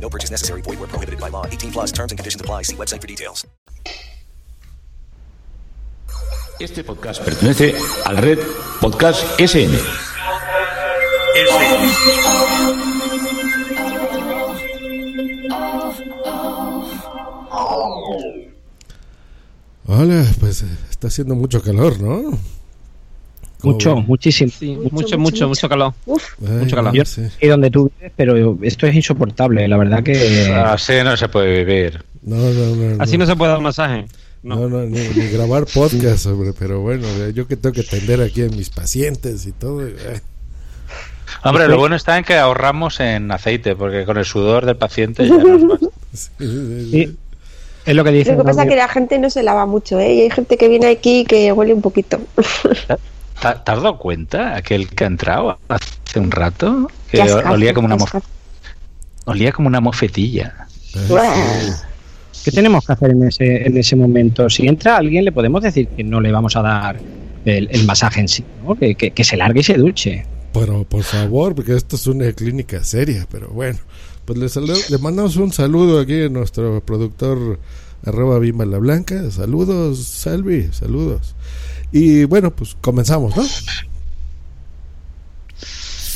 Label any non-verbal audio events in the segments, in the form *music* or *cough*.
No purchase necessary. Void where prohibited by law. 18 plus terms and conditions apply. See website for details. Este podcast pertenece a la red Podcast SN. Hola, pues eh, está haciendo mucho calor, ¿no? Mucho, muchísimo. Sí, mucho, mucho, mucho, calor. Ay, mucho calor. Yo sí. y donde tú vives, pero esto es insoportable. La verdad que Así no se puede vivir. No, no, no. Así no se puede dar masaje. No, no, ni, ni grabar podcast, hombre, pero bueno, yo que tengo que atender aquí a mis pacientes y todo. eh. Hombre, lo bueno está en que ahorramos en aceite, porque con el sudor del paciente ya nos basta. *laughs* Sí, sí, sí. sí, es lo que dice. Lo que pasa es que la gente no se lava mucho, ¿eh? Y hay gente que viene aquí que huele un poquito. *laughs* ¿Te has dado cuenta? Aquel que ha entrado hace un rato, que olía como una olía como una mofetilla. Sí. ¿Qué tenemos que hacer en ese, en ese momento? Si entra alguien, le podemos decir que no le vamos a dar el, el masaje en sí, ¿no? que, que- que se largue y se duche. Pero por favor, porque esto es una clínica seria, pero bueno. Pues le, salu- le mandamos un saludo aquí a nuestro productor arroba Bimba la Blanca. Saludos, Salvi, saludos. Y bueno, pues comenzamos, ¿no?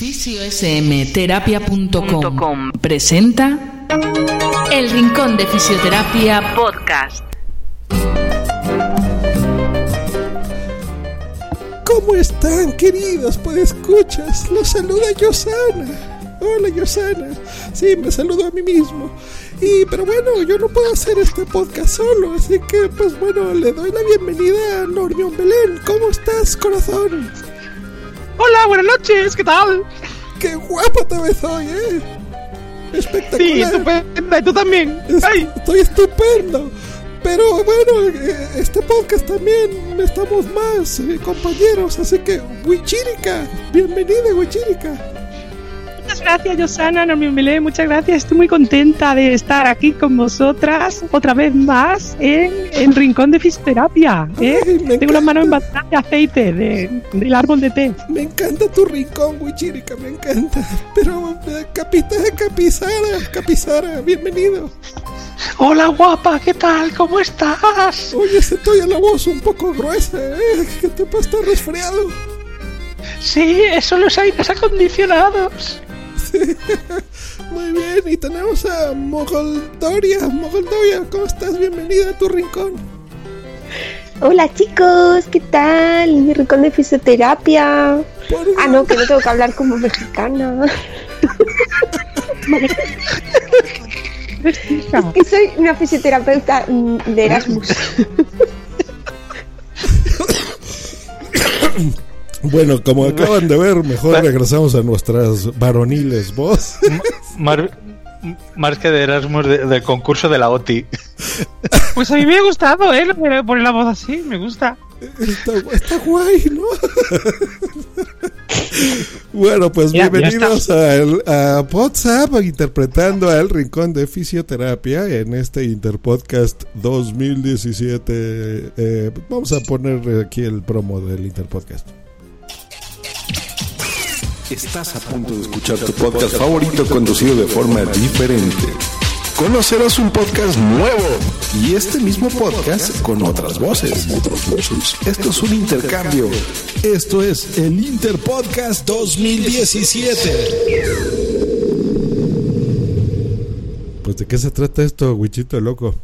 fisiosmterapia.com presenta El Rincón de Fisioterapia Podcast. ¿Cómo están, queridos? Pues escuchas, los saluda Yosana. Hola, Yosana. Sí, me saludo a mí mismo. Y, pero bueno, yo no puedo hacer este podcast solo, así que, pues bueno, le doy la bienvenida a Normión Belén. ¿Cómo estás, corazón? Hola, buenas noches, ¿qué tal? ¡Qué guapa te ves hoy, eh! Sí, Espectacular. estupenda, y tú también. Ay, Estoy estupendo. Pero bueno, eh, este podcast también estamos más eh, compañeros, así que Wichirica, bienvenida Wichirica. Muchas gracias, Yosana, Normi Melé, muchas gracias. Estoy muy contenta de estar aquí con vosotras otra vez más en el rincón de fisioterapia. ¿eh? Tengo una mano encanta. embarazada de aceite de, del árbol de té. Me encanta tu rincón, Wichirica, me encanta. Pero eh, Capitán Capizara, Capizara, bienvenido. Hola guapa, ¿qué tal? ¿Cómo estás? Oye, se te oye la voz un poco gruesa, ¿eh? Que te estar resfriado. Sí, eso los aires acondicionados. Muy bien, y tenemos a Mogoldoria. Mogoldoria, ¿cómo estás? Bienvenida a tu rincón. Hola chicos, ¿qué tal? Mi rincón de fisioterapia. Ah, no, que no tengo que hablar como mexicana. Es que soy una fisioterapeuta mm, de Erasmus. Bueno, como acaban de ver, mejor regresamos a nuestras varoniles voz. *laughs* Mar- más que de Erasmus de- del concurso de la OTI. *laughs* Pues a mí me ha gustado, ¿eh? Poner la voz así, me gusta. Está, está guay, ¿no? *laughs* bueno, pues Ya, ya bienvenidos a, el- a WhatsApp interpretando a El Rincón de Fisioterapia en este Interpodcast 2017. Eh, vamos a poner aquí el promo del Interpodcast. Estás a punto de escuchar tu podcast favorito conducido de forma diferente. Conocerás un podcast nuevo y este mismo podcast con otras voces. Esto es un intercambio. Esto es el Interpodcast 2017. Pues de qué se trata esto, Wichito loco.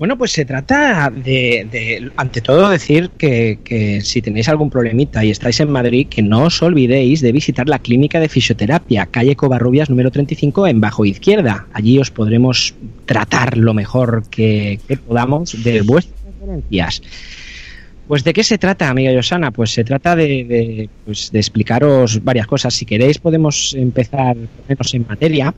Bueno, pues se trata de, de ante todo, decir que, que, si tenéis algún problemita y estáis en Madrid, que no os olvidéis de visitar la clínica de fisioterapia, calle Covarrubias número 35 en Bajo Izquierda. Allí os podremos tratar lo mejor que, que podamos de vuestras referencias. Pues de qué se trata, amiga Yosana? Pues se trata de, de, pues, de explicaros varias cosas. Si queréis podemos empezar ponernos en materia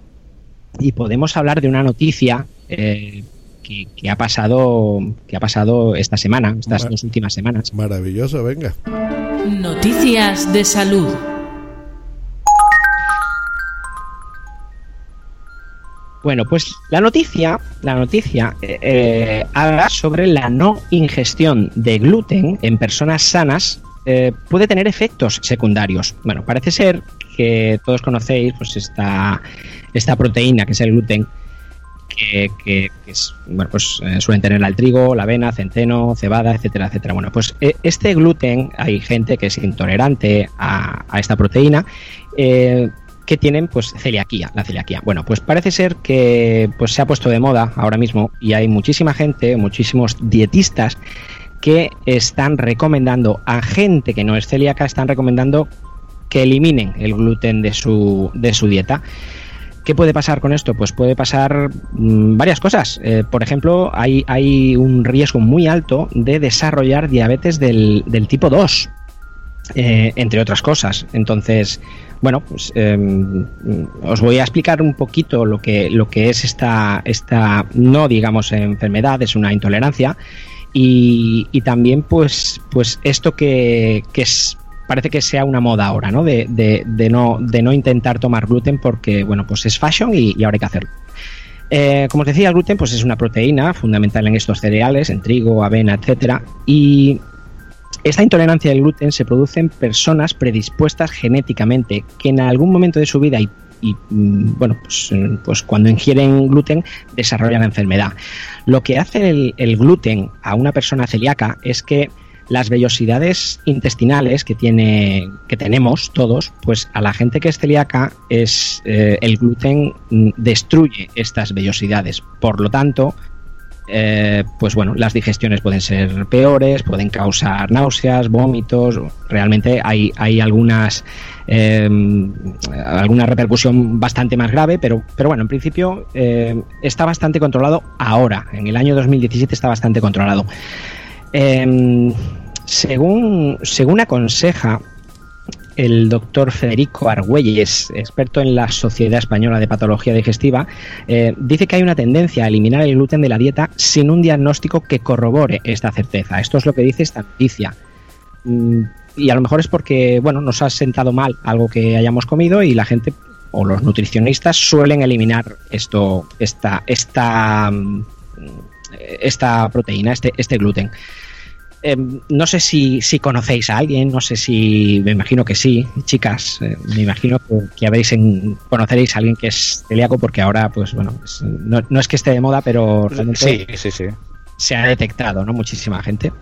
y podemos hablar de una noticia eh, que, que, ha pasado que ha pasado esta semana, estas Mar dos últimas semanas. Maravilloso, venga. Noticias de salud. Bueno, pues la noticia, la noticia eh, habla sobre la no ingestión de gluten en personas sanas eh, puede tener efectos secundarios. Bueno, parece ser que todos conocéis pues esta, esta proteína que es el gluten, que, que, bueno, pues eh, suelen tener el trigo, la avena, centeno, cebada, etcétera, etcétera. Bueno, pues eh, este gluten, hay gente que es intolerante a, a esta proteína. Eh, que tienen pues celiaquía, la celiaquía. Bueno, pues parece ser que pues se ha puesto de moda ahora mismo y hay muchísima gente, muchísimos dietistas que están recomendando a gente que no es celíaca, están recomendando que eliminen el gluten de su, de su dieta. ¿Qué puede pasar con esto? Pues puede pasar mmm, varias cosas. Eh, por ejemplo, hay, hay, un riesgo muy alto de desarrollar diabetes del, del tipo 2, eh, entre otras cosas. Entonces, bueno, pues eh, os voy a explicar un poquito lo que, lo que es esta, esta, no digamos enfermedad, es una intolerancia. Y, y también, pues, pues esto que, que es, parece que sea una moda ahora, ¿no? De, de, de, no, de no intentar tomar gluten porque, bueno, pues es fashion y, ahora hay que hacerlo. Eh, como os decía, el gluten pues es una proteína fundamental en estos cereales, en trigo, avena, etcétera, y esta intolerancia al gluten se produce en personas predispuestas genéticamente que en algún momento de su vida y, y bueno, pues, pues, cuando ingieren gluten desarrollan la enfermedad. Lo que hace el, gluten a una persona celíaca es que las vellosidades intestinales que tiene que tenemos todos, pues a la gente que es celíaca es eh, el gluten destruye estas vellosidades. Por lo tanto, eh, pues bueno, las digestiones pueden ser peores, pueden causar náuseas, vómitos, realmente hay, hay algunas eh, alguna repercusión bastante más grave, pero, pero bueno, en principio eh, está bastante controlado ahora, en el año 2017 está bastante controlado. Según, según aconseja el doctor Federico Argüelles, experto en la Sociedad Española de Patología Digestiva, eh, dice que hay una tendencia a eliminar el gluten de la dieta sin un diagnóstico que corrobore esta certeza. Esto es lo que dice esta noticia. Mm, y a lo mejor es porque, bueno, nos ha sentado mal algo que hayamos comido y la gente o los nutricionistas suelen eliminar esto, esta, esta, esta proteína, este, este gluten. Eh, no sé si, si, conocéis a alguien, no sé si, me imagino que sí, chicas, eh, me imagino que, que habéis en, conoceréis a alguien que es celíaco porque ahora, pues bueno, pues, no, no, es que esté de moda, pero realmente sí, sí, sí. se ha detectado, ¿no? Muchísima gente.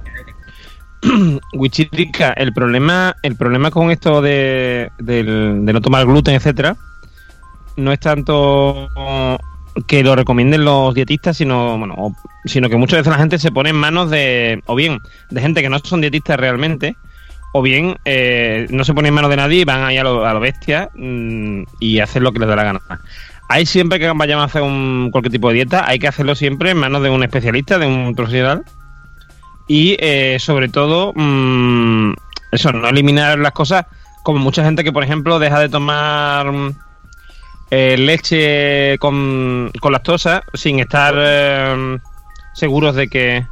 *clears throat* Wichirica, el problema, el problema con esto de, de, de no tomar gluten, etcétera, no es tanto que lo recomienden los dietistas, sino bueno, sino que muchas veces la gente se pone en manos de, o bien, de gente que no son dietistas realmente, o bien eh, no se pone en manos de nadie y van ahí a lo, a lo bestia mmm, y hacen lo que les da la gana. Hay siempre que vayamos a hacer un, cualquier tipo de dieta, hay que hacerlo siempre en manos de un especialista, de un profesional. Y eh, sobre todo, mmm, eso, no eliminar las cosas como mucha gente que, por ejemplo, deja de tomar eh, leche con, con, lactosa sin estar eh, seguros de que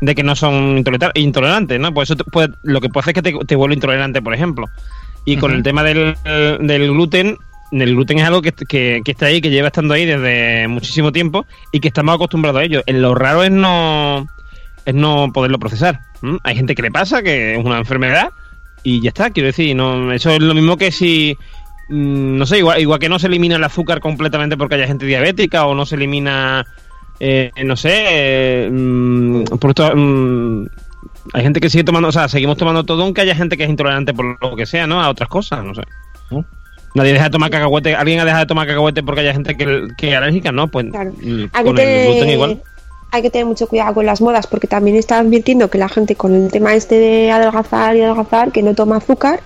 de que no son intolerantes, ¿no? Pues eso te puede, lo que puede hacer es que te, te vuelve intolerante, por ejemplo. Y uh -huh. con el tema del, del, gluten, el gluten es algo que, que, que, está ahí, que lleva estando ahí desde muchísimo tiempo y que estamos acostumbrados a ello. Lo raro es no es no poderlo procesar. ¿Mm? Hay gente que le pasa, que es una enfermedad, y ya está, quiero decir, no, eso es lo mismo que si no sé, igual, igual que no se elimina el azúcar completamente porque haya gente diabética o no se elimina, eh, no sé, eh, por esto, mm, hay gente que sigue tomando, o sea, seguimos tomando todo aunque haya gente que es intolerante por lo que sea, ¿no? A otras cosas, no sé. ¿no? Nadie deja de tomar cacahuete, alguien ha dejado de tomar cacahuete porque haya gente que, que es alérgica, ¿no? Pues claro. con te, el gluten igual. hay que tener mucho cuidado con las modas porque también está advirtiendo que la gente con el tema este de adelgazar y adelgazar, que no toma azúcar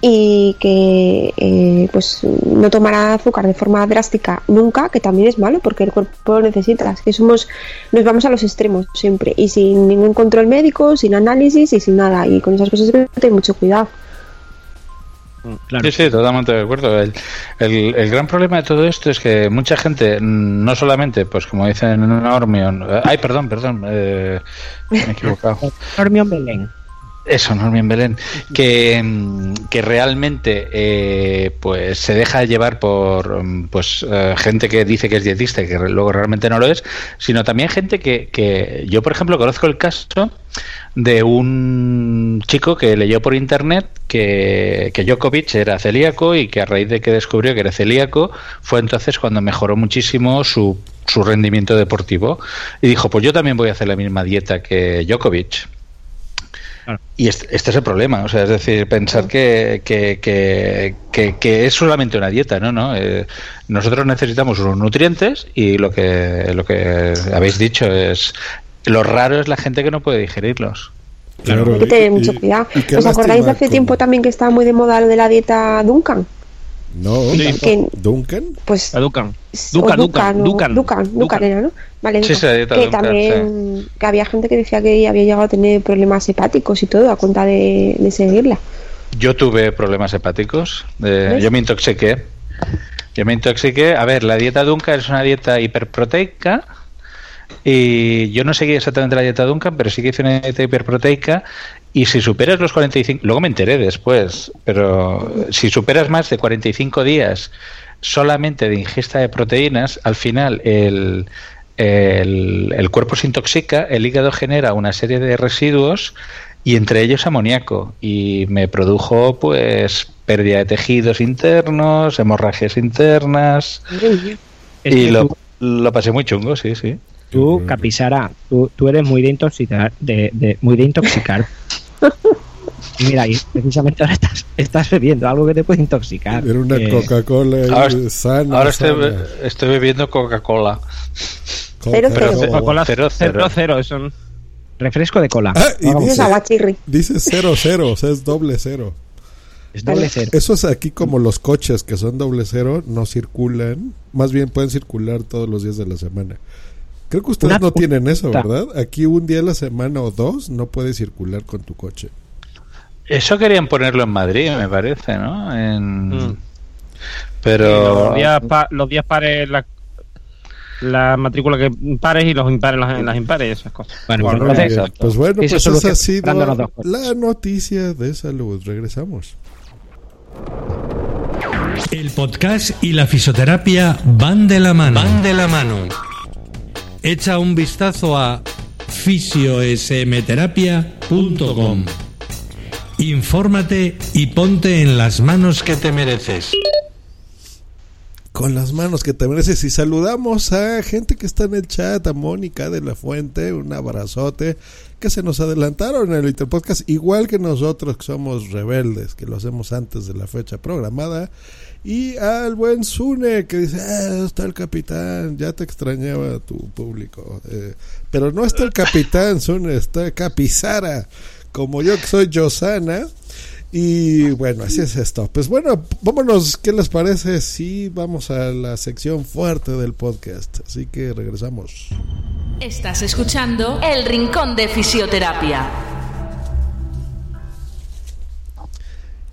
y que eh, pues no tomará azúcar de forma drástica nunca, que también es malo porque el cuerpo lo necesita, es que somos, nos vamos a los extremos siempre y sin ningún control médico, sin análisis y sin nada y con esas cosas hay que tener mucho cuidado. Sí, sí, totalmente de acuerdo. El, el, el, gran problema de todo esto es que mucha gente, no solamente, pues como dicen en Normion, ay, perdón, perdón, eh, me he equivocado. *laughs* Normion Belén. Eso, Normion Belén, que, que realmente eh, pues se deja llevar por pues eh, gente que dice que es dietista y que luego realmente no lo es, sino también gente que, que yo, por ejemplo, conozco el caso de un chico que leyó por internet que, que Djokovic era celíaco y que a raíz de que descubrió que era celíaco fue entonces cuando mejoró muchísimo su, su rendimiento deportivo. Y dijo pues yo también voy a hacer la misma dieta que Djokovic y este, este, es el problema, o sea, es decir, pensar que, que, que, que es solamente una dieta, ¿no? ¿no? Eh, nosotros necesitamos unos nutrientes y lo que, lo que habéis dicho es, lo raro es la gente que no puede digerirlos. Claro, hay que tener mucho cuidado. ¿Os acordáis de hace tiempo también que estaba muy de moda lo de la dieta Duncan? No. Que- Duncan. Pues A Dukan, o- Dukan. Dukan, Dukan era, ¿no? Vale, Sí, que Duncan, también que había gente que decía que había llegado a tener problemas hepáticos y todo a cuenta de, de seguirla. Yo tuve problemas hepáticos, eh, yo me intoxiqué. Yo me intoxiqué. A ver, la dieta Duncan es una dieta hiperproteica y yo no seguí exactamente la dieta Duncan, pero sí que hice una dieta hiperproteica y si superas los 45, luego me enteré después, pero si superas más de 45 días solamente de ingesta de proteínas, al final el, el, el cuerpo se intoxica, el hígado genera una serie de residuos y entre ellos amoníaco y me produjo pues pérdida de tejidos internos, hemorragias internas y lo, lo pasé muy chungo, sí, sí. Tú, Capisara, tú, tú eres muy de intoxicar, de, de- muy de intoxicar. *laughs* Y *laughs* mira, y precisamente ahora estás, estás bebiendo algo que te puede intoxicar. Era una Eh, Coca-Cola ahí, Ahora, sana. ahora estoy, sana. estoy bebiendo Coca-Cola. Cero, Coca-Cola. cero. Coca-Cola Cero, cero, cero. cero, eso no- refresco de cola. Ah, y es dice, aguachirri. dice cero cero, o sea, es doble cero. es doble cero. Eso es aquí como los coches que son doble cero, no circulan, más bien pueden circular todos los días de la semana. Creo que ustedes Una no tienen eso. ¿verdad? Aquí un día a la semana o dos no puedes circular con tu coche. Eso querían ponerlo en Madrid, me parece, ¿no? En... Mm. Pero los, días pa- los días pares, la, la matrícula que pares y los impares las, las impares, esas cosas. Bueno, Bueno, pues pues bueno, Eso pues solo esa ha que- sido cosas. la noticia de salud. Regresamos. El podcast y la fisioterapia van de la mano. Van de la mano. Echa un vistazo a fisiosmterapia.com. Infórmate y ponte en las manos que te mereces. Con las manos que te mereces. Y saludamos a gente que está en el chat, a Mónica de la Fuente, un abrazote, que se nos adelantaron en el Interpodcast, igual que nosotros que somos rebeldes, que lo hacemos antes de la fecha programada, y al buen Sune que dice, ah, está el capitán, ya te extrañaba tu público, Eh, pero no está el *laughs* capitán, Sune, está Capizara, como yo que soy Josana. Y bueno, así es esto. Pues bueno, vámonos, ¿qué les parece si vamos a la sección fuerte del podcast? Así que regresamos. Estás escuchando El Rincón de Fisioterapia.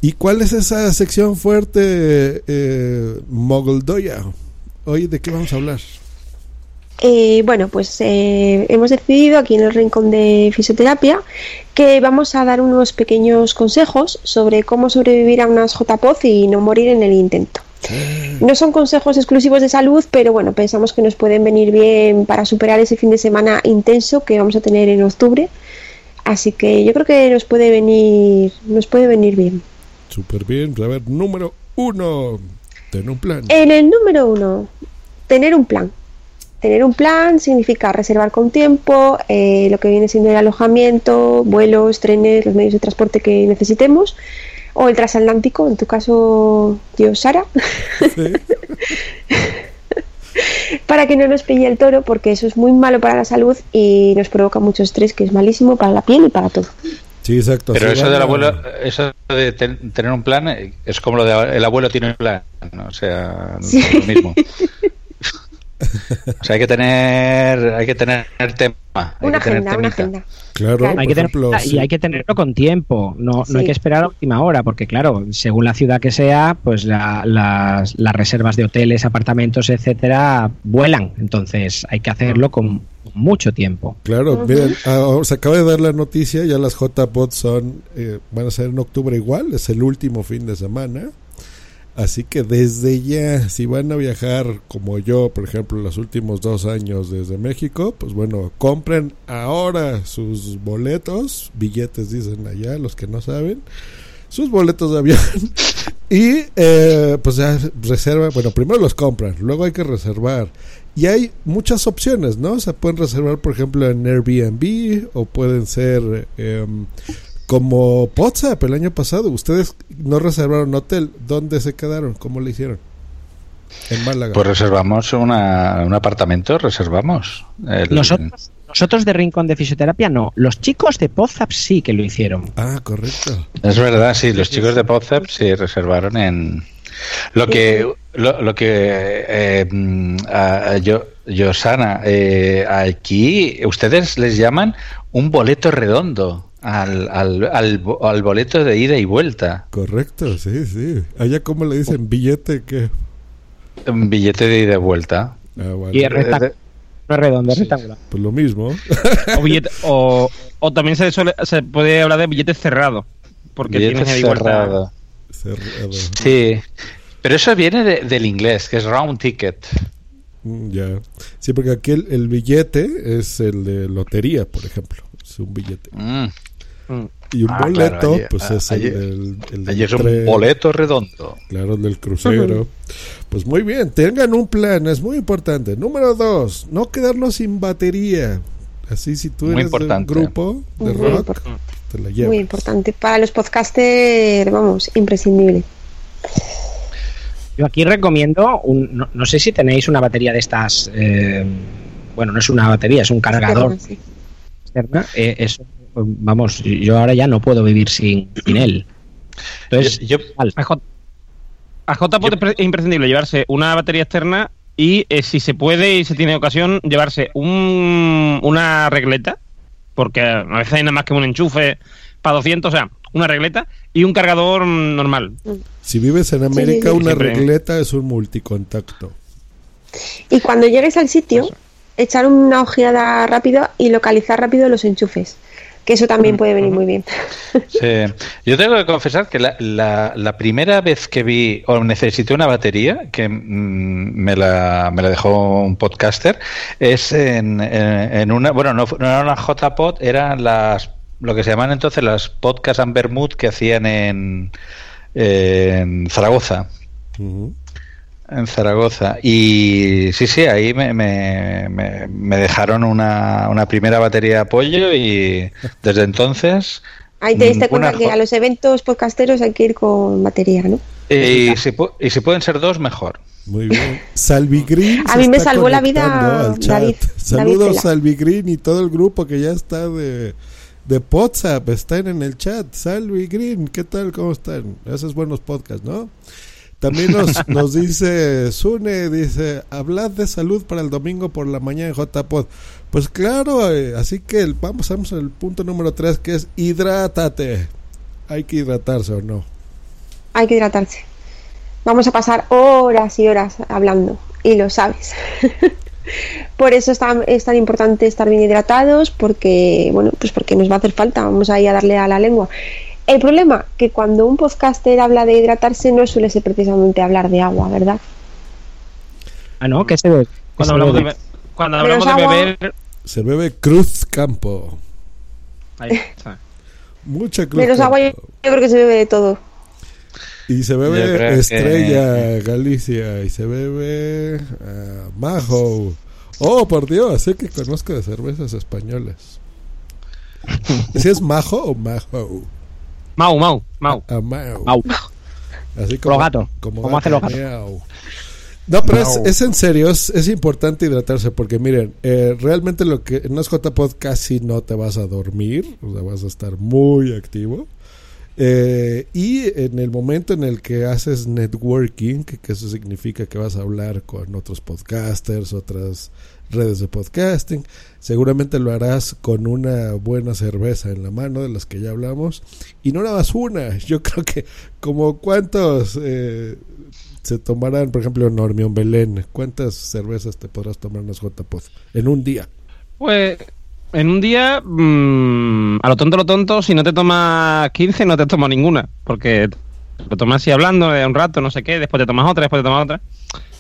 ¿Y cuál es esa sección fuerte, eh, Mogoldoya? Hoy, ¿de qué vamos a hablar? Eh, bueno, pues eh, hemos decidido aquí en el Rincón de Fisioterapia que vamos a dar unos pequeños consejos sobre cómo sobrevivir a unas JPOZ y no morir en el intento. No son consejos exclusivos de salud, pero bueno, pensamos que nos pueden venir bien para superar ese fin de semana intenso que vamos a tener en octubre. Así que yo creo que nos puede venir, nos puede venir bien. Súper bien. A ver, número uno. Ten un plan. En el número uno, tener un plan. Tener un plan significa reservar con tiempo eh, lo que viene siendo el alojamiento, vuelos, trenes, los medios de transporte que necesitemos, o el transatlántico, en tu caso, yo, Sara. *laughs* para que no nos pille el toro, porque eso es muy malo para la salud y nos provoca mucho estrés, que es malísimo para la piel y para todo. Sí, exacto. Pero sí, eso del abuelo, eso de ten- tener un plan eh, es como lo de el abuelo tiene un plan, ¿no? o sea, Sí. lo mismo. O sea, hay que tener, hay que tener tema. Hay Una que tener agenda, una agenda. Claro, hay que tener- y sí. hay que tenerlo con tiempo, no, no hay que esperar a última hora, porque claro, según la ciudad que sea, pues la- las, las reservas de hoteles, apartamentos, etcétera, vuelan. Entonces hay que hacerlo con mucho tiempo. Claro, miren, ah, se acaba de dar la noticia, ya las JPOD son, eh, van a ser en octubre igual, es el último fin de semana. Así que desde ya, si van a viajar como yo, por ejemplo, los últimos dos años desde México, pues bueno, compren ahora sus boletos, billetes dicen allá, los que no saben, sus boletos de avión. *laughs* y eh, pues ya reserva, bueno, primero los compran, luego hay que reservar. Y hay muchas opciones, ¿no? O sea, pueden reservar, por ejemplo, en Airbnb o pueden ser em, como WhatsApp el año pasado. Ustedes no reservaron hotel. ¿Dónde se quedaron? ¿Cómo le hicieron? En Málaga. Pues reservamos una- un apartamento, reservamos. El- Nosotros, nosotros de Rincón de Fisioterapia no, los chicos de Pozap sí que lo hicieron. Ah, correcto. Es verdad, sí, los chicos de Podzap sí reservaron en lo que lo, lo que eh, mm, yo Yosana, eh, aquí ustedes les llaman un boleto redondo al, al, al, bo- al boleto de ida y vuelta, Correcto, sí, sí. Allá, ¿cómo le dicen? ¿Billete que un billete de ida y vuelta. Ah, bueno. Y es recta- no es redondo, es rectangular. Pues lo mismo. O, billete- *laughs* o, o también se, suele- se puede hablar de billetes cerrados. Porque Billete tienes ahí vuelta. cerrado. Cerrado. Sí, pero eso viene de- del inglés, que es round ticket. Mm, Ya. Sí, porque aquí el, el billete es el de lotería, por ejemplo. Es un billete. Mm. Mm. Y un Ah, boleto, claro, allí- pues es allí- el del, el es un tren, boleto redondo. Claro, el del crucero. Pues muy bien, tengan un plan, es muy importante. Número dos, no quedarnos sin batería. Así si tú Muy eres de un grupo de Muy rock, importante. te la Muy importante. Para los podcasters, vamos, imprescindible. Yo aquí recomiendo, un, no, no sé si tenéis una batería de estas, eh, bueno, no es una batería, es un cargador Sí. externa. eh, eso, pues, vamos, yo ahora ya no puedo vivir sin, sin él. Entonces, Yo- al- A J- a JPOT es pre- es imprescindible llevarse una batería externa y eh, si se puede y se tiene ocasión llevarse un, una regleta, porque a veces hay nada más que un enchufe para 200, o sea, una regleta y un cargador mm, normal. Si vives en América, sí. una Siempre. regleta es un multicontacto. Y cuando llegues al sitio, echar una ojeada rápido y localizar rápido los enchufes. Que eso también puede venir muy bien. Sí. Yo tengo que confesar que la, la- la primera vez que vi o necesité una batería, que mm, me, la, me la dejó un podcaster, es en, en- en una, bueno, no, no era una JPod, eran las, lo que se llaman entonces las podcasts Amber Mood que hacían en, en Zaragoza. En Zaragoza. Y sí, sí, ahí me, me, me- me dejaron una, una primera batería de apoyo y desde entonces... Ahí te diste cuenta ninguna que a los eventos podcasteros hay que ir con batería, ¿no? Y si, y si pueden ser dos, mejor. Muy bien. Salvigrin. A se mí me salvó la vida. David- Saludos David Cela. Salvigrin y todo el grupo que ya está de, de WhatsApp. Están en el chat. Salvigrin, ¿qué tal? ¿Cómo están? Esos buenos podcasts, ¿no? También nos, *laughs* nos dice Sune, dice, hablad de salud para el domingo por la mañana en JPod. Pues claro, eh, así que el- vamos, vamos al punto número 3 que es hidrátate. Hay que hidratarse o no. Hay que hidratarse. Vamos a pasar horas y horas hablando, y lo sabes. *laughs* Por eso es tan, es tan importante estar bien hidratados, porque, bueno, pues porque nos va a hacer falta, vamos ahí a darle a la lengua. El problema, que cuando un podcaster habla de hidratarse, no suele ser precisamente hablar de agua, ¿verdad? ah, no, ¿qué se ve? Cuando hablamos de, be- cuando Pero hablamos es de agua. beber... Se bebe Cruz Campo. Ahí está. Mucha Cruz Menos agua, yo Campo. creo que se bebe de todo. Y se bebe que- Estrella Galicia. Y se bebe ah, Majo. Oh, por Dios, sé que conozco de cervezas españolas. *laughs* ¿Si es Majo o Majo? Mau, Mau, Mau. Ah, Mau. Mau. Así como, Los gatos. Como ¿Cómo hacen los gatos? No, pero Es, es en serio, es, es importante hidratarse porque miren, eh, realmente lo que en las JPod casi no te vas a dormir, o sea, vas a estar muy activo. Eh, y en el momento en el que haces networking, que, eso significa que vas a hablar con otros podcasters, otras redes de podcasting, seguramente lo harás con una buena cerveza en la mano, de las que ya hablamos, y no nada más una, *laughs* yo creo que como cuántos eh, se tomarán, por ejemplo, Normión Belén, ¿cuántas cervezas te podrás tomar en en un día? Pues en un día, mmm, a lo tonto, lo tonto, si no te tomas 15, no te tomas ninguna. Porque lo tomas así hablando de un rato, no sé qué, después te tomas otra, después te tomas otra.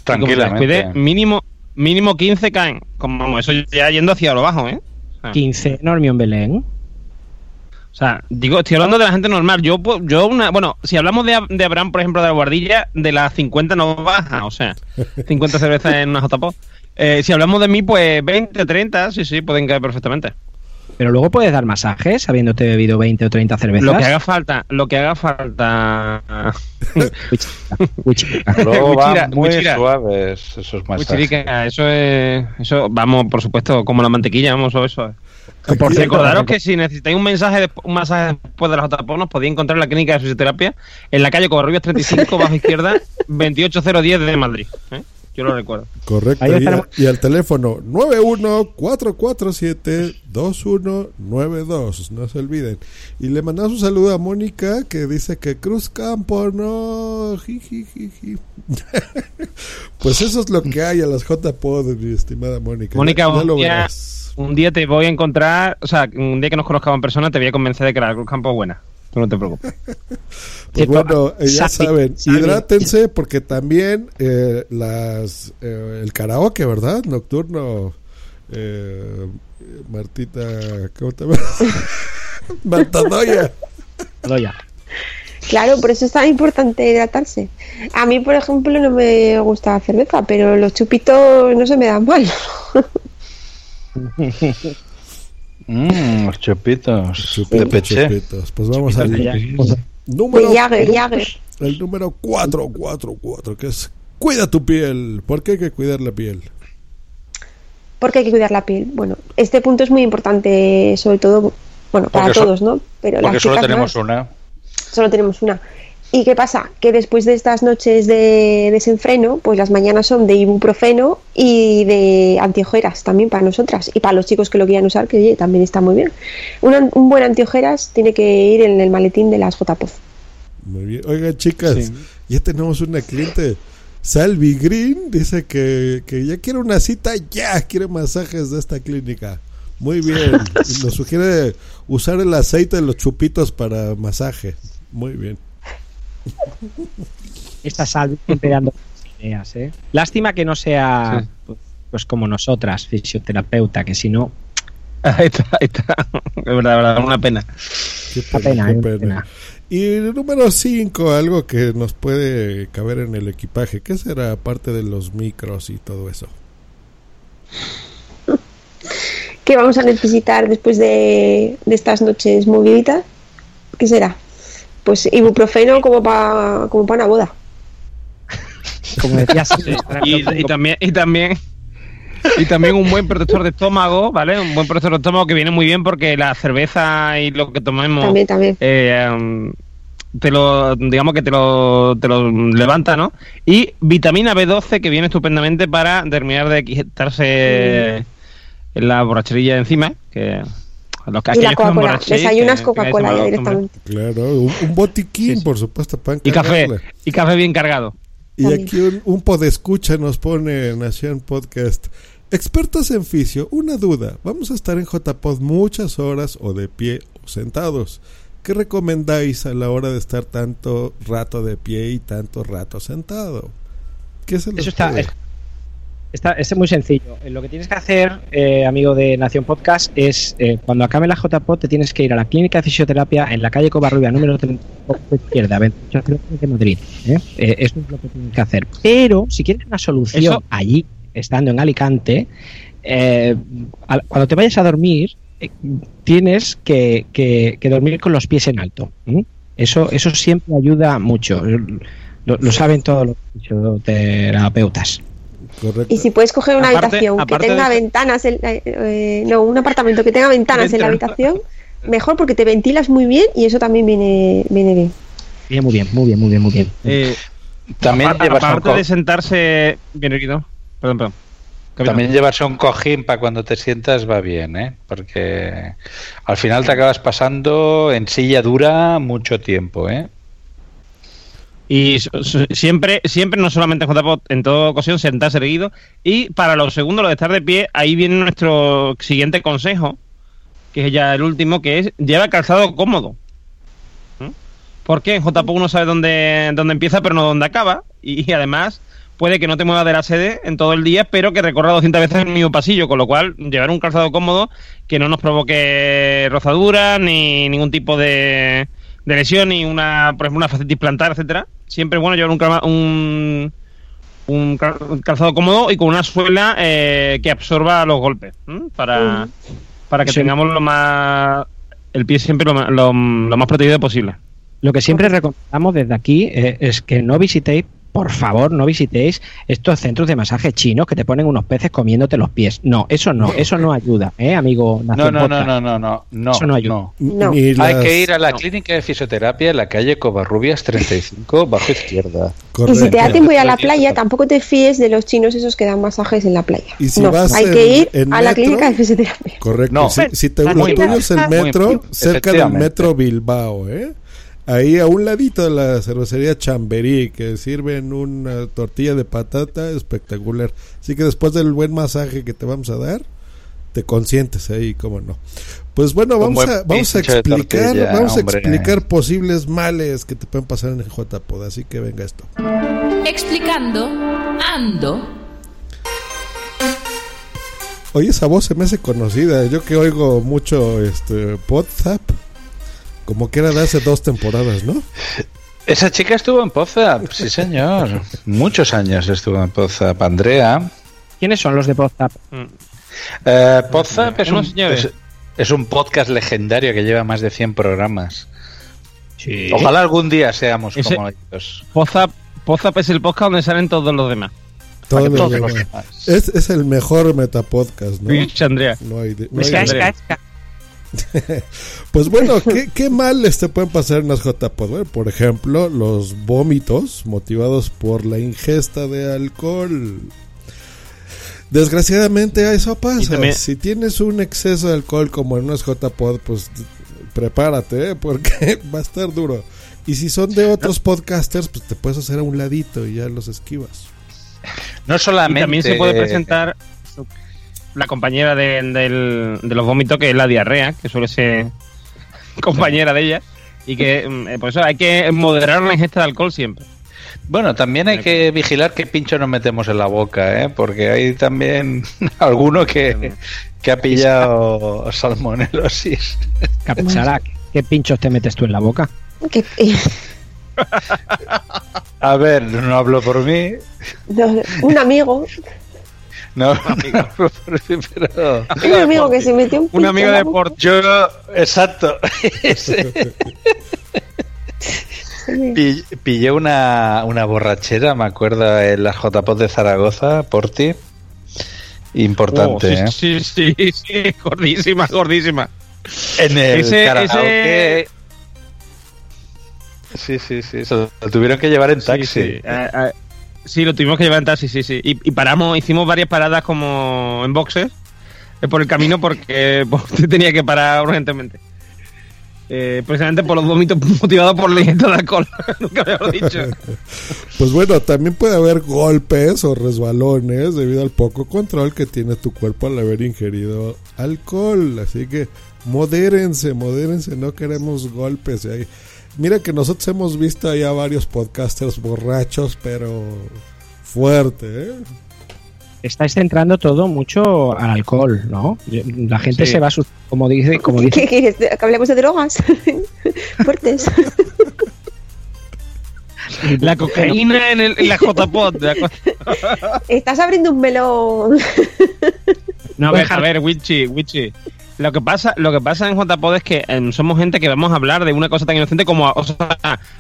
Tranquilamente. Descuide, mínimo, mínimo 15 caen. Como eso ya yendo hacia lo bajo, ¿eh? O sea, 15 Normión Belén. O sea, digo, estoy hablando de la gente normal. Yo, yo una, bueno, si hablamos de, de Abraham, por ejemplo, de la guardilla, de las 50 no baja, o sea, 50 cervezas en una JPO. Eh, si hablamos de mí, pues 20, 30, sí, sí, pueden caer perfectamente. Pero luego puedes dar masajes habiéndote bebido 20 o 30 cervezas. Lo que haga falta, lo que haga falta. *laughs* Luego van muy Wichira. suaves esos masajes. Wichirica, eso es, eso, vamos, por supuesto, como la mantequilla, vamos, o eso. es. Por recordaros que si necesitáis un mensaje de- un masaje después de la JPO, nos podéis encontrar en la clínica de fisioterapia en la calle Covarrubias 35, bajo izquierda, 28010 de Madrid. ¿eh? Yo lo recuerdo. Correcto. Ahí Y, estaremos. y al teléfono 91-447-2192. No se olviden. Y le mandamos un saludo a Mónica que dice que Cruz Campo no. *laughs* Pues eso es lo que hay a las JPod, mi estimada Mónica. Mónica, Ya- ya lo verás. un día te voy a encontrar, o sea, un día que nos conozcamos en persona, te voy a convencer de que la Cruz Campo es buena. Tú no te preocupes. *laughs* Pues bueno, eh, ya Sabe- saben, sabe. hidrátense porque también eh, las eh, el karaoke, ¿verdad? Nocturno. Eh, Martita, ¿cómo te llamas? *laughs* Martadoya. Doya. Claro, por eso es tan importante hidratarse. A mí, por ejemplo, no me gusta la cerveza, pero los chupitos no se me dan mal. *laughs* Mmm, los chupitos. de Chupitos. Pues vamos al número De Jagger, Jagger. el número 444, que es cuida tu piel. ¿Por qué hay que cuidar la piel? Porque hay que cuidar la piel. Bueno, este punto es muy importante, sobre todo, bueno, para Porque so- todos, ¿no? Pero Porque las solo tenemos más. una. Solo tenemos una. ¿Y qué pasa? Que después de estas noches de desenfreno, pues las mañanas son de ibuprofeno y de antiojeras también para nosotras y para los chicos que lo quieran usar, que oye, también está muy bien. Un, buen antiojeras tiene que ir en el maletín de las JPOZ. Muy bien. Oigan, chicas, ya tenemos una cliente. Salvi Green dice que, que ya quiere una cita, ya quiere masajes de esta clínica. Muy bien. *laughs* Y nos sugiere usar el aceite de los chupitos para masaje. Muy bien. Esta salve siempre dando ideas, ¿eh? Lástima que no sea pues, pues como nosotras, fisioterapeuta, que si no. *laughs* Ahí está, ahí está. Es verdad, verdad, una pena. Qué Una pena, qué ¿eh? pena. Pena. Y el número 5, algo que nos puede caber en el equipaje. ¿Qué será aparte de los micros y todo eso? ¿Qué vamos a necesitar después de, de estas noches moviditas? ¿Qué será? Pues ibuprofeno como para como pa una boda. Como decías, y, y también, y también, y también un buen protector de estómago, ¿vale? Un buen protector de estómago que viene muy bien porque la cerveza y lo que tomemos También, también. eh, te lo, digamos que te lo, te lo levanta, ¿no? Y vitamina B12 que viene estupendamente para terminar de quitarse la borracherilla de encima, que a los Y la Coca-Cola. Desayunas Coca-Cola ya directamente. Claro, un, un botiquín, por supuesto, para Y café, y café bien cargado. Y aquí un, un podescucha nos pone Nación Podcast. Expertos en fisio, una duda. Vamos a estar en JPod muchas horas o de pie o sentados. ¿Qué recomendáis a la hora de estar tanto rato de pie y tanto rato sentado? ¿Qué se les Eso está, puede? es- está- es muy sencillo. Eh, Lo que tienes que hacer, eh, amigo de Nación Podcast, es eh, cuando acabe la JPOD te tienes que ir a la clínica de fisioterapia en la calle Covarrubia, número 38 izquierda, 28 de Madrid. ¿eh? Eso es lo que tienes que hacer. Pero si quieres una solución Eso- allí, estando en Alicante, al- cuando te vayas a dormir, tienes que, que- que dormir con los pies en alto. Eso, eso siempre ayuda mucho. Lo, lo saben todos los fisioterapeutas. Y si puedes coger una Aparte- habitación que tenga de- ventanas, en- eh, eh, no, un apartamento que tenga ventanas en la habitación, mejor porque te ventilas muy bien y eso también viene, viene bien. Bien, muy bien, muy bien, muy bien, muy bien. Eh, También aparte, de sentarse. Bien, Riquito. Perdón, perdón. Capitán. También llevarse un cojín para cuando te sientas va bien, ¿eh? Porque al final te acabas pasando en silla dura mucho tiempo, ¿eh? Y siempre, siempre, no solamente en JPOT, en toda ocasión, sentarse erguido. Y para los segundos, lo de estar de pie, ahí viene nuestro siguiente consejo, que es ya el último, que es lleva calzado cómodo. ¿Mm? Porque en JPOT uno sabe dónde, dónde empieza, pero no dónde acaba. Y, además, puede que no te muevas de la sede en todo el día, pero que recorra 200 veces el mismo pasillo. Con lo cual, llevar un calzado cómodo que no nos provoque rozaduras, ni ningún tipo de, de lesión, ni una, por ejemplo, una fascitis plantar, etcétera. Siempre es bueno llevar un, un, un cal- un calzado cómodo y con una suela eh, que absorba los golpes, ¿m? para, para que Sí. tengamos lo más el pie siempre lo- lo más protegido posible. Lo que siempre recomendamos desde aquí eh, es que no visitéis, por favor, no visitéis estos centros de masaje chinos que te ponen unos peces comiéndote los pies. No, eso no, eso no ayuda, ¿eh, amigo? No, no, no, no, no, no, no. Eso no ayuda. No. Hay que ir a la clínica de fisioterapia en la calle Covarrubias 35, bajo izquierda. Y si te da Correcto. tiempo ir a la playa, tampoco te fíes de los chinos esos que dan masajes en la playa. Y si no, vas hay en- que ir en a la metro, clínica de fisioterapia. Correcto. No. si, si te lo tuyo bien. es el metro, cerca del metro Bilbao, ¿eh? Ahí a un ladito de la cervecería Chamberí, que sirven una tortilla de patata espectacular. Así que después del buen masaje que te vamos a dar, te consientes ahí, cómo no. Pues bueno, vamos a, vamos a explicar, tortilla, vamos a explicar posibles males que te pueden pasar en el JPod. Así que venga esto. Explicando Ando. Oye, esa voz se me hace conocida. Yo que oigo mucho este Podzap, como que era de hace dos temporadas, ¿no? Esa chica estuvo en Pozap, sí señor. Muchos años estuvo en Pozap. Andrea. ¿Quiénes son los de WhatsApp? Eh, Pozap es un, es, es un podcast legendario que lleva más de 100 programas. Ojalá algún día seamos Ese- como ellos. Pozap, Pozap es el podcast donde salen todos los demás. Todo Todos lo los demás. Es, es el mejor metapodcast, ¿no? Andrea. No hay no. Pues bueno, ¿qué, qué males te pueden pasar en las JPod? Bueno, por ejemplo, los vómitos motivados por la ingesta de alcohol. Desgraciadamente eso pasa. También- Si tienes un exceso de alcohol como en unas JPod, pues prepárate, ¿eh? porque *laughs* va a estar duro. Y si son de otros podcasters, pues te puedes hacer a un ladito y ya los esquivas. No Y solamente. también se puede presentar la compañera de, del- de los vómitos, que es la diarrea, que suele ser *laughs* compañera de ella. Y que *laughs* mm, eh, por eso hay que moderar la ingesta de alcohol siempre. Bueno, también hay que vigilar qué pincho nos metemos en la boca, ¿eh? porque hay también *laughs* alguno que, que ha pillado salmonelosis. Capsara, ¿qué pinchos te metes tú en la boca? Que- A ver, no hablo por mí, no, un amigo, no, *laughs* mí, pero... un amigo que se metió un, pincho amigo de deporte. Yo, exacto. Ese. Pi- Pillé una, una borrachera, me acuerdo, en la JPOT de Zaragoza, por ti. Importante, Oh, ¿eh? sí, sí, sí, gordísima, gordísima. En el Ese- karaoke. Sí, sí, sí. Se lo tuvieron que llevar en taxi. Sí, sí. Eh, eh, sí, lo tuvimos que llevar en taxi, sí, sí. Y, y paramos, hicimos varias paradas como en boxes eh, por el camino porque *laughs* porque *laughs* tenía que parar urgentemente. Eh, precisamente por los vómitos *laughs* motivados por la ingesta de alcohol. Nunca habíamos dicho. Pues bueno, también puede haber golpes o resbalones debido al poco control que tiene tu cuerpo al haber ingerido alcohol. Así que modérense, modérense, no queremos golpes. Y ahí- Mira que nosotros hemos visto allá varios podcasters borrachos, pero fuerte, ¿eh? Estáis centrando todo mucho al alcohol, ¿no? La gente Sí. se va como dice, como ¿Qué dice. *laughs* quieres? ¿Que hablemos de drogas? *laughs* Fuertes. La cocaína en, el, en la JPOT. de la co- Estás abriendo un melón. No, a ver, a ver, Wichi, Wichi. Lo que pasa, lo que pasa en JPod es que em, somos gente que vamos a hablar de una cosa tan inocente como,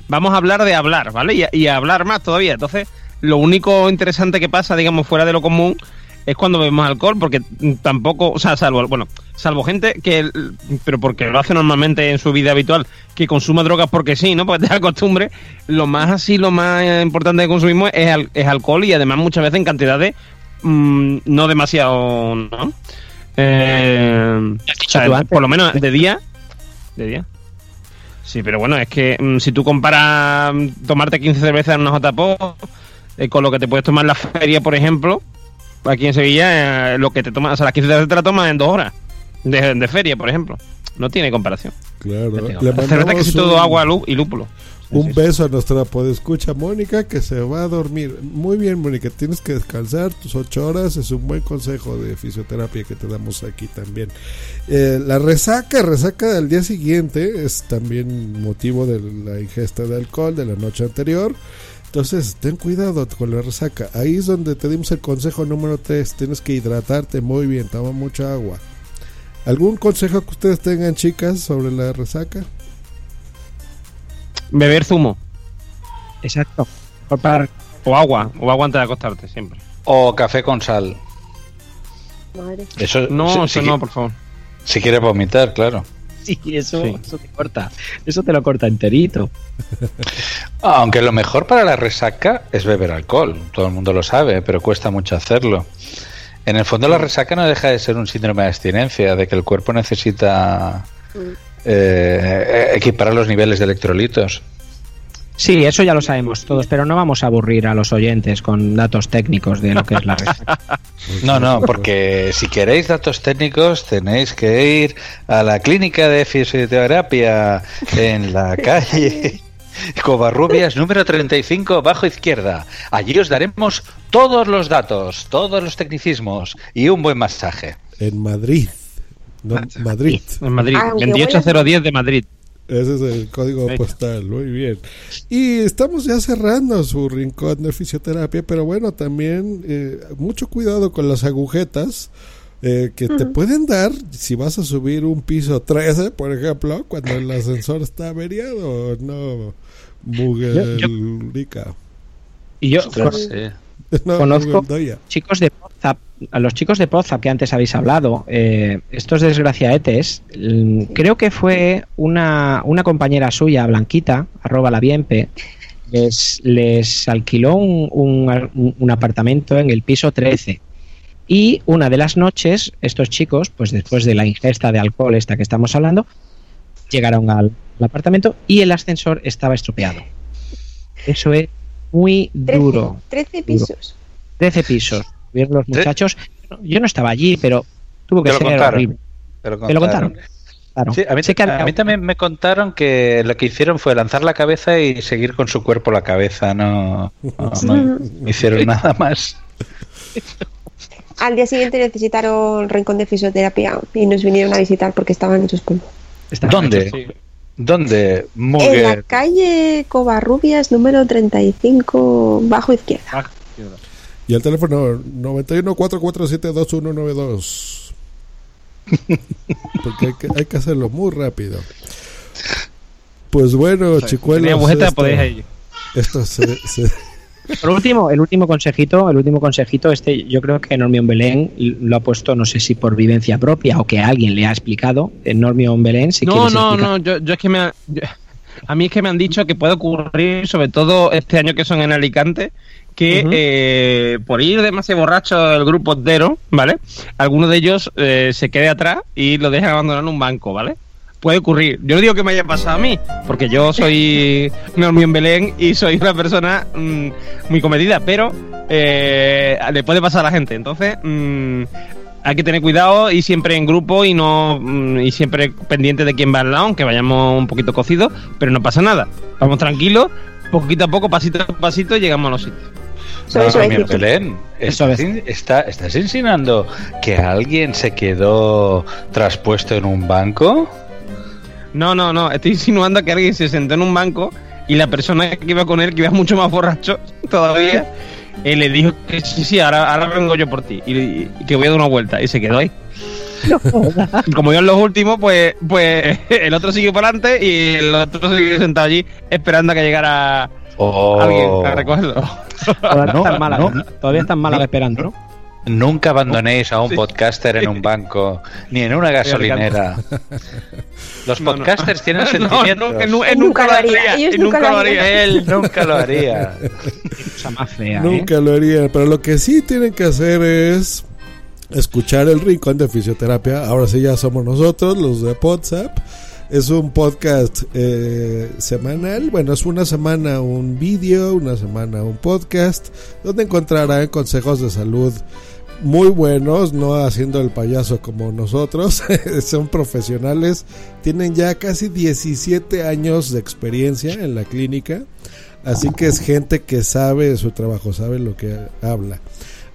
vamos a hablar de hablar, ¿vale? Y, y hablar más todavía. Entonces, lo único interesante que pasa, digamos, fuera de lo común, es cuando bebemos alcohol, porque tampoco, o sea, salvo, bueno, salvo gente que, pero porque lo hace normalmente en su vida habitual, que consuma drogas porque sí, ¿no? Porque te da costumbre, lo más así, lo más importante que consumimos es, es alcohol y además muchas veces en cantidades mm, no demasiado, ¿no? Eh, o sea, por lo menos de día, de día. Sí, pero bueno, es que mm, si tú comparas mm, tomarte 15 cervezas en una JPO eh, con lo que te puedes tomar en la feria, por ejemplo, aquí en Sevilla, eh, lo que te tomas, o sea, las 15 cervezas te las tomas en dos horas de, de feria, por ejemplo. No tiene comparación. Claro. La Le cerveza que es todo un- agua y lúpulo. Un beso a nuestra podescucha Mónica que se va a dormir. Muy bien, Mónica, tienes que descansar tus ocho horas. Es un buen consejo de fisioterapia que te damos aquí también. Eh, la resaca, resaca del día siguiente es también motivo de la ingesta de alcohol de la noche anterior. Entonces, ten cuidado con la resaca. Ahí es donde te dimos el consejo número 3. Tienes que hidratarte muy bien, toma mucha agua. ¿Algún consejo que ustedes tengan, chicas, sobre la resaca? Beber zumo. Exacto. O agua, o agua antes de acostarte, siempre. O café con sal. Madre. Eso, No, si- eso si no, por favor. Si quieres vomitar, claro. Sí, eso, Sí. eso te corta. Eso te lo corta enterito. Aunque lo mejor para la resaca es beber alcohol, todo el mundo lo sabe, pero cuesta mucho hacerlo. En el fondo la resaca no deja de ser un síndrome de abstinencia, de que el cuerpo necesita eh, equiparar los niveles de electrolitos. Sí, eso ya lo sabemos todos, pero no vamos a aburrir a los oyentes con datos técnicos de lo que es la *laughs* resaca. No, no, porque si queréis datos técnicos tenéis que ir a la clínica de fisioterapia en la *laughs* calle Covarrubias número 35 bajo izquierda. Allí os daremos todos los datos, todos los tecnicismos y un buen masaje. En Madrid. No, Madrid. En Madrid, Aunque 28010 de Madrid. Ese es el código postal, muy bien. Y estamos ya cerrando su rincón de fisioterapia, pero bueno, también eh, mucho cuidado con las agujetas eh, que te pueden dar si vas a subir un piso 13, por ejemplo, cuando el ascensor está averiado, ¿no? Mugelica. Y yo Ostras, sí. *laughs* No, conozco chicos de Pozap, a los chicos de Pozap que antes habéis hablado, eh, estos desgraciaetes, mm, creo que fue una, una compañera suya, Blanquita, arroba la Bienpe, les, les alquiló un, un- un apartamento en el piso 13. Y una de las noches, estos chicos, pues después de la ingesta de alcohol esta que estamos hablando, llegaron al, al apartamento y el ascensor estaba estropeado. Eso es muy 13, duro. 13 pisos. 13 pisos. Vieron los muchachos. Yo no estaba allí, pero tuvo que ser contaron. horrible. Te lo ¿Te lo contaron? Claro. Sí, a, mí, a también me contaron que lo que hicieron fue lanzar la cabeza y seguir con su cuerpo la cabeza, no, no, no hicieron nada más. Al día siguiente necesitaron rincón de fisioterapia y nos vinieron a visitar porque estaban hechos polvo. ¿Dónde? ¿Dónde? En la calle Covarrubias, número 35, bajo izquierda. Y el teléfono 91 447 2192. Porque hay que, hay que hacerlo muy rápido. Pues bueno, chicuelos. Tenía agujeta, esto- podéis ir. Esto se, se- Por último, el último consejito, el último consejito, este yo creo que Normion Belén lo ha puesto, no sé si por vivencia propia o que alguien le ha explicado. Eh, Normion Belén, si No, quieres no, explicar. no, yo, yo es que me ha- yo- a mí es que me han dicho que puede ocurrir, sobre todo este año que son en Alicante, que eh, por ir demasiado borracho el grupo entero, ¿vale? Alguno de ellos eh, se quede atrás y lo deje abandonar en un banco, ¿vale? Puede ocurrir. Yo no digo que me haya pasado a mí, porque yo soy *laughs* Normión Belén y soy una persona mm, muy comedida, pero eh, le puede pasar a la gente. Entonces, mm, hay que tener cuidado y siempre en grupo y no mm, y siempre pendiente de quién va al lado, aunque vayamos un poquito cocidos, pero no pasa nada. Vamos tranquilos, poquito a poco, pasito a pasito, llegamos a los sitios. No. Miguel Belén, Eso ¿estás, está- ¿estás insinuando que alguien se quedó traspuesto en un banco? No, no, no, estoy insinuando que alguien se sentó en un banco y la persona que iba con él, que iba mucho más borracho *laughs* todavía, eh, le dijo que sí, sí, ahora, ahora vengo yo por ti y, y que voy a dar una vuelta y se quedó ahí. *laughs* Como yo en los últimos, pues, pues *laughs* el otro siguió para adelante y el otro siguió sentado allí esperando a que llegara Oh. alguien a recogerlo. Todavía No, están malas, no. ¿no? Todavía están malas esperando, ¿no? Nunca abandonéis a un podcaster en un *laughs* banco, ni en una gasolinera. Los No, no. podcasters tienen *laughs* No, sentimientos. no, que nunca lo haría. ellos nunca nunca lo haría. Él nunca lo haría. Cosa más fea, ¿eh? Nunca lo haría, pero lo que sí tienen que hacer es escuchar el rincón de fisioterapia. Ahora sí ya somos nosotros, los de WhatsApp. Es un podcast eh, semanal. Bueno, es una semana un vídeo, una semana un podcast, donde encontrarán consejos de salud muy buenos, no haciendo el payaso como nosotros. *laughs* Son profesionales, tienen ya casi 17 años de experiencia en la clínica. Así que es gente que sabe su trabajo, sabe lo que habla.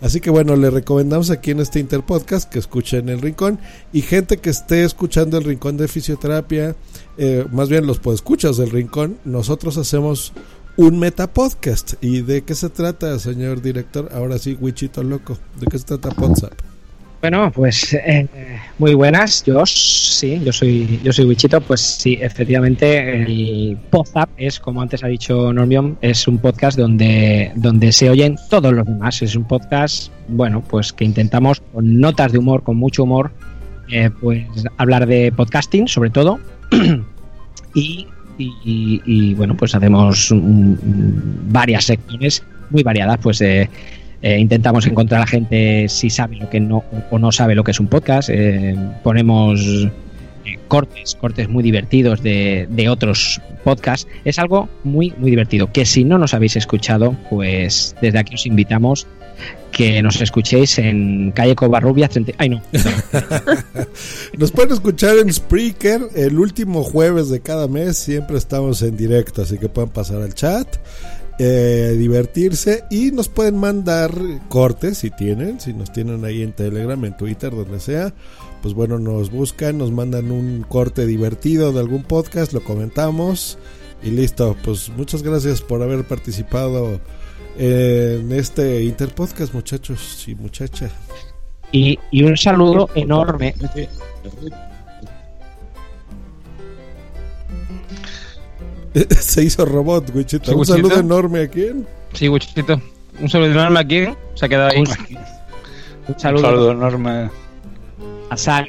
Así que bueno, le recomendamos aquí en este Interpodcast que escuchen El Rincón y gente que esté escuchando El Rincón de Fisioterapia, eh, más bien los podescuchas del Rincón, nosotros hacemos un metapodcast. ¿Y de qué se trata, señor director? Ahora sí, Wichito Loco, ¿de qué se trata WhatsApp? Bueno, pues eh, muy buenas, yo sí, yo soy yo soy Wichito, pues sí, efectivamente el Podzap es como antes ha dicho Normion, es un podcast donde donde se oyen todos los demás, es un podcast, bueno, pues que intentamos con notas de humor, con mucho humor, eh, pues hablar de podcasting sobre todo *clears throat* y, y- y, bueno, pues hacemos varias secciones muy variadas, pues eh, eh, intentamos encontrar a gente si sabe lo que no o no sabe lo que es un podcast. eh, ponemos cortes, cortes muy divertidos de, de otros podcasts. Es algo muy, muy divertido. Que si no nos habéis escuchado, pues desde aquí os invitamos que nos escuchéis en calle Covarrubias 30. Ay, no. *laughs* Nos pueden escuchar en Spreaker el último jueves de cada mes. Siempre estamos en directo, así que pueden pasar al chat, eh, divertirse y nos pueden mandar cortes si tienen, si nos tienen ahí en Telegram, en Twitter, donde sea. Pues bueno, nos buscan, nos mandan un corte divertido de algún podcast, lo comentamos y listo. Pues muchas gracias por haber participado en este Interpodcast, muchachos y muchachas. Y, y un saludo enorme. *laughs* Se hizo robot, Wichita. Sí, Un Wichita. saludo enorme a quién. Sí, Wichito. Un saludo enorme aquí. Se ha quedado ahí. Un, un saludo, Un saludo enorme. A Sal.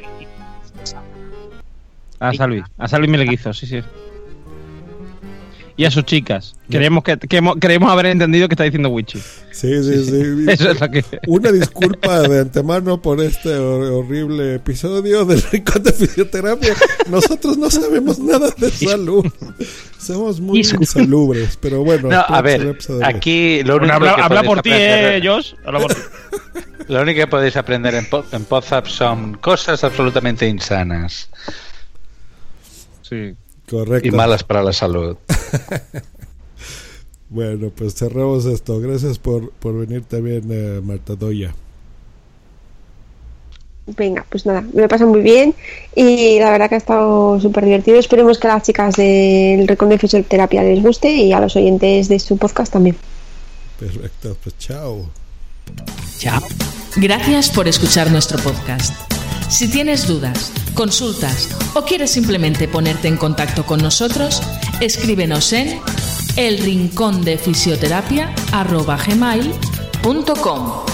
A Salvi. A Salvi Meleguizo, sí, sí. Y a sus chicas. Creemos que, que hemos- creemos haber entendido que está diciendo Wichi. Sí, sí, sí. *laughs* Eso es lo que. Una disculpa de antemano por este hor- horrible episodio del rincón de fisioterapia. Nosotros no sabemos nada de *laughs* salud. Somos muy insalubres, pero bueno. No, a ver, aquí lo único habla que habla podéis por ti, eh, Josh. Habla por *laughs* ti. Lo único que podéis aprender en, po- en Podzap son cosas absolutamente insanas Sí. Correcto. y malas para la salud. *laughs* Bueno, pues cerramos esto. Gracias por, por venir también, eh, Marta Doya. Venga, pues nada, me lo he pasado muy bien y la verdad que ha estado súper divertido. Esperemos que a las chicas del Rincón de Fisioterapia les guste y a los oyentes de su podcast también. Perfecto, pues chao. Chao. Gracias por escuchar nuestro podcast. Si tienes dudas, consultas o quieres simplemente ponerte en contacto con nosotros, escríbenos en elrincondefisioterapia@gmail.com.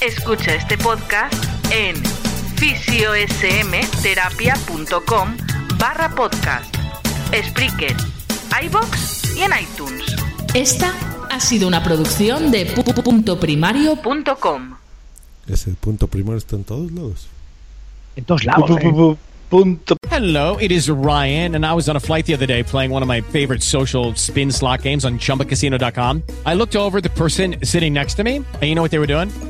Escucha este podcast en fisiosmterapia.com barra podcast, Spreaker, iBox y en iTunes. Esta ha sido una producción de pu.primario.com. Ese punto primero está en todos lados. En todos lados. eh. Punto. Hello, it is Ryan, and I was on a flight the other day playing one of my favorite social spin slot games on chumbacasino.com. I looked over at the person sitting next to me, and you know what they were doing?